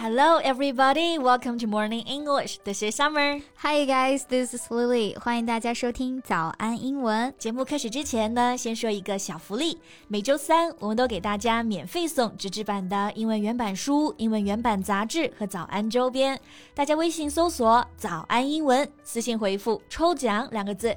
Hello, everybody. Welcome to Morning English. This is Summer. Hi, guys. This is Lily. 欢迎大家收听早安英文节目。开始之前呢，先说一个小福利。每周三，我们都给大家免费送纸质版的英文原版书、英文原版杂志和早安周边。大家微信搜索“早安英文”，私信回复“抽奖”两个字，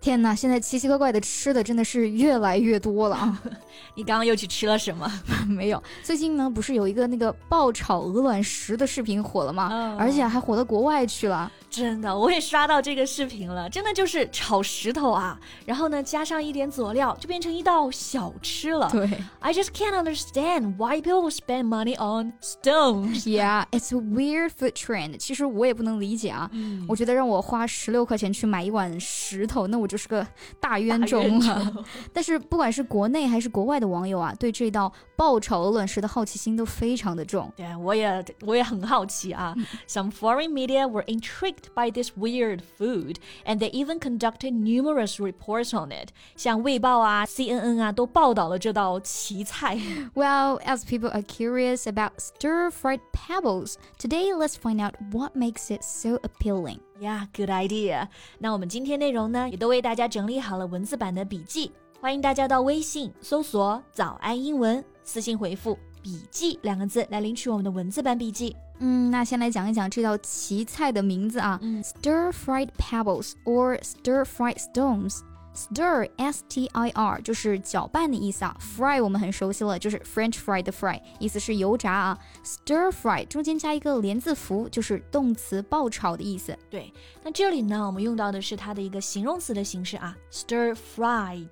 天哪，现在奇奇怪怪的吃的真的是越来越多了啊！你刚刚又去吃了什么？没有，最近呢不是有一个那个爆炒鹅卵石的视频火了吗？而且还火到国外去了。真的，我也刷到这个视频了，真的就是炒石头啊，然后呢加上一点佐料，就变成一道小吃了。对，I just can't understand why people spend money on stones. Yeah, it's a weird food trend. 其实我也不能理解啊，我觉得让我花十六块钱去买一碗石头，那我就是个大冤种了。但是不管是国内还是国外的网友啊，对这道爆炒鹅卵石的好奇心都非常的重。对，我也我也很好奇啊。Some foreign media were intrigued by this weird food, and they even conducted numerous reports on it. 像卫报啊、CNN 啊都报道了这道奇菜。Well, as people are curious about stir-fried pebbles, today let's find out what makes it so appealing. Yeah, good idea. 那我们今天内容呢，也都为大家整理好了文字版的笔记，欢迎大家到微信搜索“早安英文”，私信回复“笔记”两个字来领取我们的文字版笔记。嗯，那先来讲一讲这道奇菜的名字啊、嗯、，stir-fried pebbles or stir-fried stones。Stir S T I R 就是搅拌的意思啊，fry 我们很熟悉了，就是 French fry 的 fry，意思是油炸啊。Stir fry 中间加一个连字符，就是动词爆炒的意思。对，那这里呢，我们用到的是它的一个形容词的形式啊，stir fried。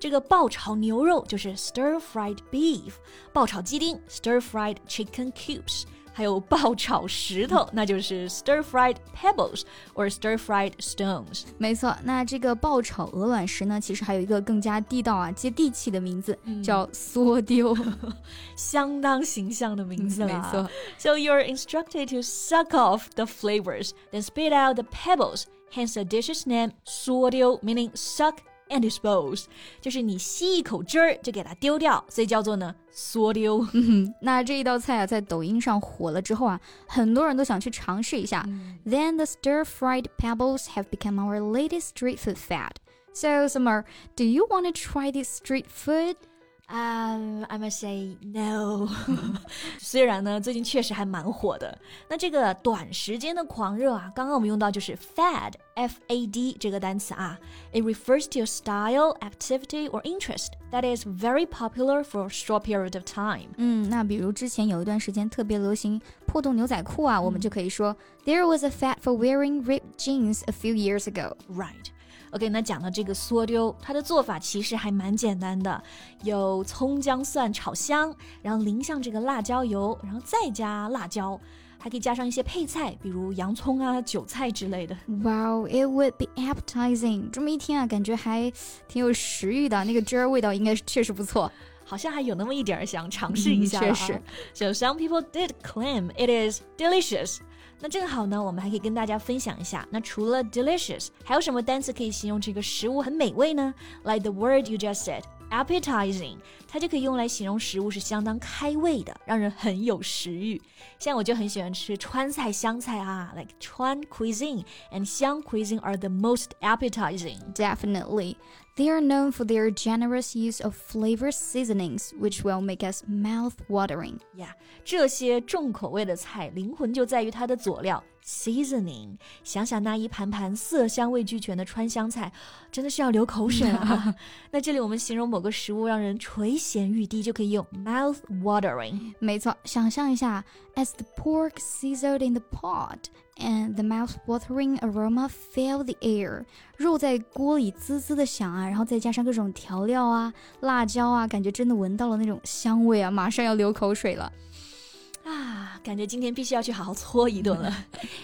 这个爆炒牛肉就是 stir fried beef，爆炒鸡丁 stir fried chicken cubes。还有爆炒石头，那就是 stir-fried pebbles or stir-fried stones。没错，那这个爆炒鹅卵石呢，其实还有一个更加地道啊、接地气的名字，叫缩丢，相当形象的名字了。没错，So you're instructed to suck off the flavors, then spit out the pebbles. Hence the dish's name 缩丢，meaning suck and dispose，就是你吸一口汁儿就给它丢掉，所以叫做呢梭丢。嗯，那这一道菜啊，在抖音上火了之后啊，很多人都想去尝试一下。嗯、Then the stir-fried pebbles have become our latest street food fad. So, Summer, do you want to try this street food? Um, I must say no 虽然呢，最近确实还蛮火的。那这个短时间的狂热啊，刚刚我们用到就是 fad, f-a-d 这个单词啊。It refers to a style, activity or interest that is very popular for a short period of time. 嗯，那比如之前有一段时间特别流行破洞牛仔裤啊，我们就可以说 There was a fad for wearing ripped jeans a few years ago. Right. OK，那讲到这个梭丢，它的做法其实还蛮简单的，有葱姜蒜炒香，然后淋上这个辣椒油，然后再加辣椒，还可以加上一些配菜，比如洋葱啊、韭菜之类的。Wow, it would be appetizing。这么一听啊，感觉还挺有食欲的，那个汁儿味道应该确实不错，好像还有那么一点儿想尝试一下、嗯。确实，So some people did claim it is delicious. 那正好呢，我们还可以跟大家分享一下，那除了 delicious，还有什么单词可以形容这个食物很美味呢？Like the word you just said。appetizing，它就可以用来形容食物是相当开胃的，让人很有食欲。像我就很喜欢吃川菜、湘菜啊，like 川 cuisine and 湘 cuisine are the most appetizing. Definitely. They are known for their generous use of flavor seasonings, which will make us mouth-watering. Yeah，这些重口味的菜，灵魂就在于它的佐料 seasoning。想想那一盘盘色香味俱全的川湘菜，真的是要流口水了啊。那这里我们形容某个食物让人垂涎欲滴，就可以用 mouth-watering。没错，想象一下，as the pork sizzled in the pot。 and the mouth-watering aroma filled the air。肉在锅里滋滋的响啊，然后再加上各种调料啊、辣椒啊，感觉真的闻到了那种香味啊，马上要流口水了。 啊，感觉今天必须要去好好搓一顿了。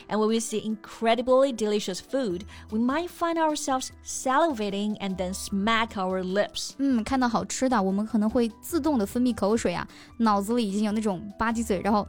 and when we see incredibly delicious food, we might find ourselves salivating and then smack our lips. 嗯，看到好吃的，我们可能会自动的分泌口水啊，脑子里已经有那种吧唧嘴，然后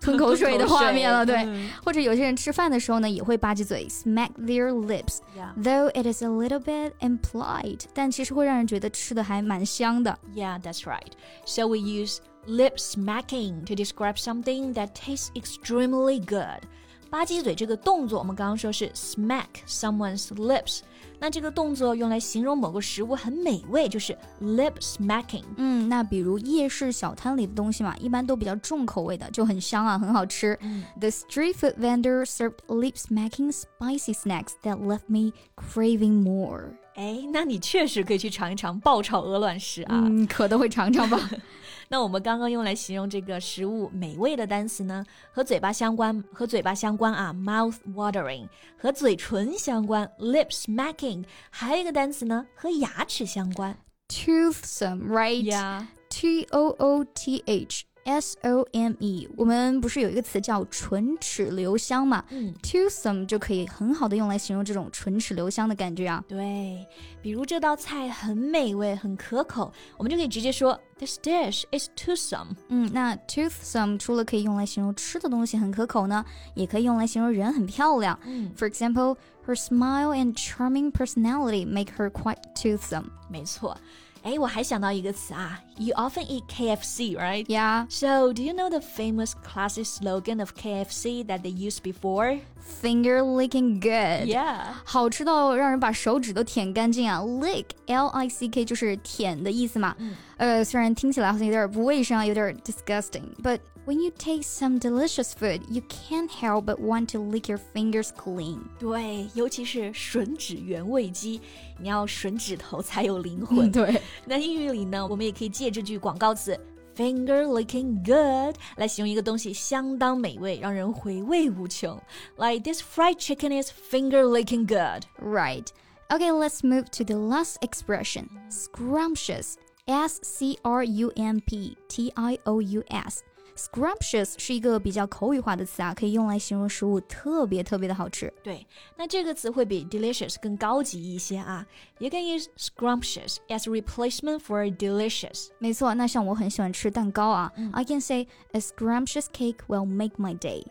吞口水的画面了。对，或者有些人吃饭的时候呢，也会吧唧嘴，smack their lips。Though it is a little bit implied，但其实会让人觉得吃的还蛮香的。Yeah, that's right. So we use lip smacking to describe something that tastes extremely good. 吧唧嘴这个动作，我们刚刚说是 smack someone's lips。那这个动作用来形容某个食物很美味，就是 lip smacking。嗯，那比如夜市小摊里的东西嘛，一般都比较重口味的，就很香啊，很好吃。The street food vendor served lip smacking spicy snacks that left me craving more。哎，那你确实可以去尝一尝爆炒鹅卵石啊，嗯，可都会尝尝吧。那我们刚刚用来形容这个食物美味的单词呢，和嘴巴相关，和嘴巴相关啊，mouth watering；和嘴唇相关，lip smacking；还有一个单词呢，和牙齿相关，toothsome，right？Yeah，T O O T H。S O M E，我们不是有一个词叫唇齿留香嘛？嗯，toothsome 就可以很好的用来形容这种唇齿留香的感觉啊。对，比如这道菜很美味，很可口，我们就可以直接说 This dish is toothsome。嗯，那 toothsome 除了可以用来形容吃的东西很可口呢，也可以用来形容人很漂亮。嗯，For example, her smile and charming personality make her quite toothsome。没错。哎，我还想到一个词啊，You often eat KFC, right? Yeah. So, do you know the famous classic slogan of KFC that they used before? Finger licking good. Yeah. 好吃到让人把手指都舔干净啊！Lick, L-I-C-K 就是舔的意思嘛。嗯。 呃，虽然听起来好像有点不卫生，有点 disgusting，but when you taste some delicious food, you can't help but want to lick your fingers clean. clean。对，尤其是吮指原味鸡，你要吮指头才有灵魂。嗯、对，那英语里呢，我们也可以借这句广告词。Finger licking good 来形容一个东西相当美味，让人回味无穷。Like this fried chicken is finger licking good. Right. Okay, let's move to the last expression, scrumptious. S C R U M P T I O U S。Scrumptious 是一个比较口语化的词啊，可以用来形容食物特别特别的好吃。对，那这个词会比 delicious 更高级一些啊。You can use scrumptious as a replacement for delicious。没错，那像我很喜欢吃蛋糕啊、嗯、，I can say a scrumptious cake will make my day。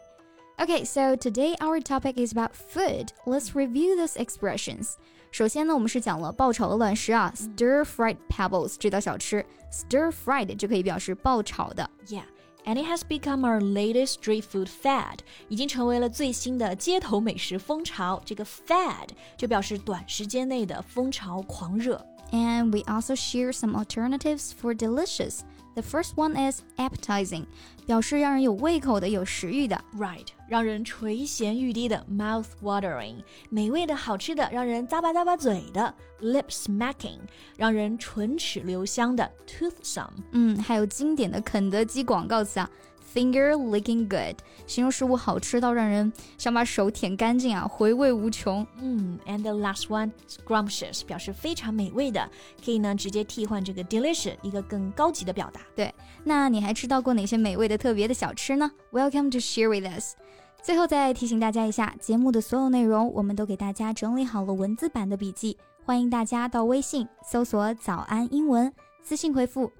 Okay, so today our topic is about food. Let's review those expressions. 首先呢，我们是讲了爆炒鹅卵石啊，stir fried pebbles 这道小吃，stir fried 就可以表示爆炒的。Yeah. And it has become our latest street food fad，已经成为了最新的街头美食风潮。这个 fad 就表示短时间内的风潮狂热。 And we also share some alternatives for delicious. The first one is appetizing，表示让人有胃口的、有食欲的。Right，让人垂涎欲滴的，mouth watering，美味的好吃的，让人咂巴咂巴嘴的，lip smacking，让人唇齿留香的，toothsome。嗯，还有经典的肯德基广告词啊。 Finger licking good，形容食物好吃到让人想把手舔干净啊，回味无穷。嗯，and the last one scrumptious，表示非常美味的，可以呢直接替换这个 delicious，一个更高级的表达。对，那你还吃到过哪些美味的特别的小吃呢？Welcome to share with us。最后再提醒大家一下，节目的所有内容我们都给大家整理好了文字版的笔记，欢迎大家到微信搜索“早安英文”，私信回复“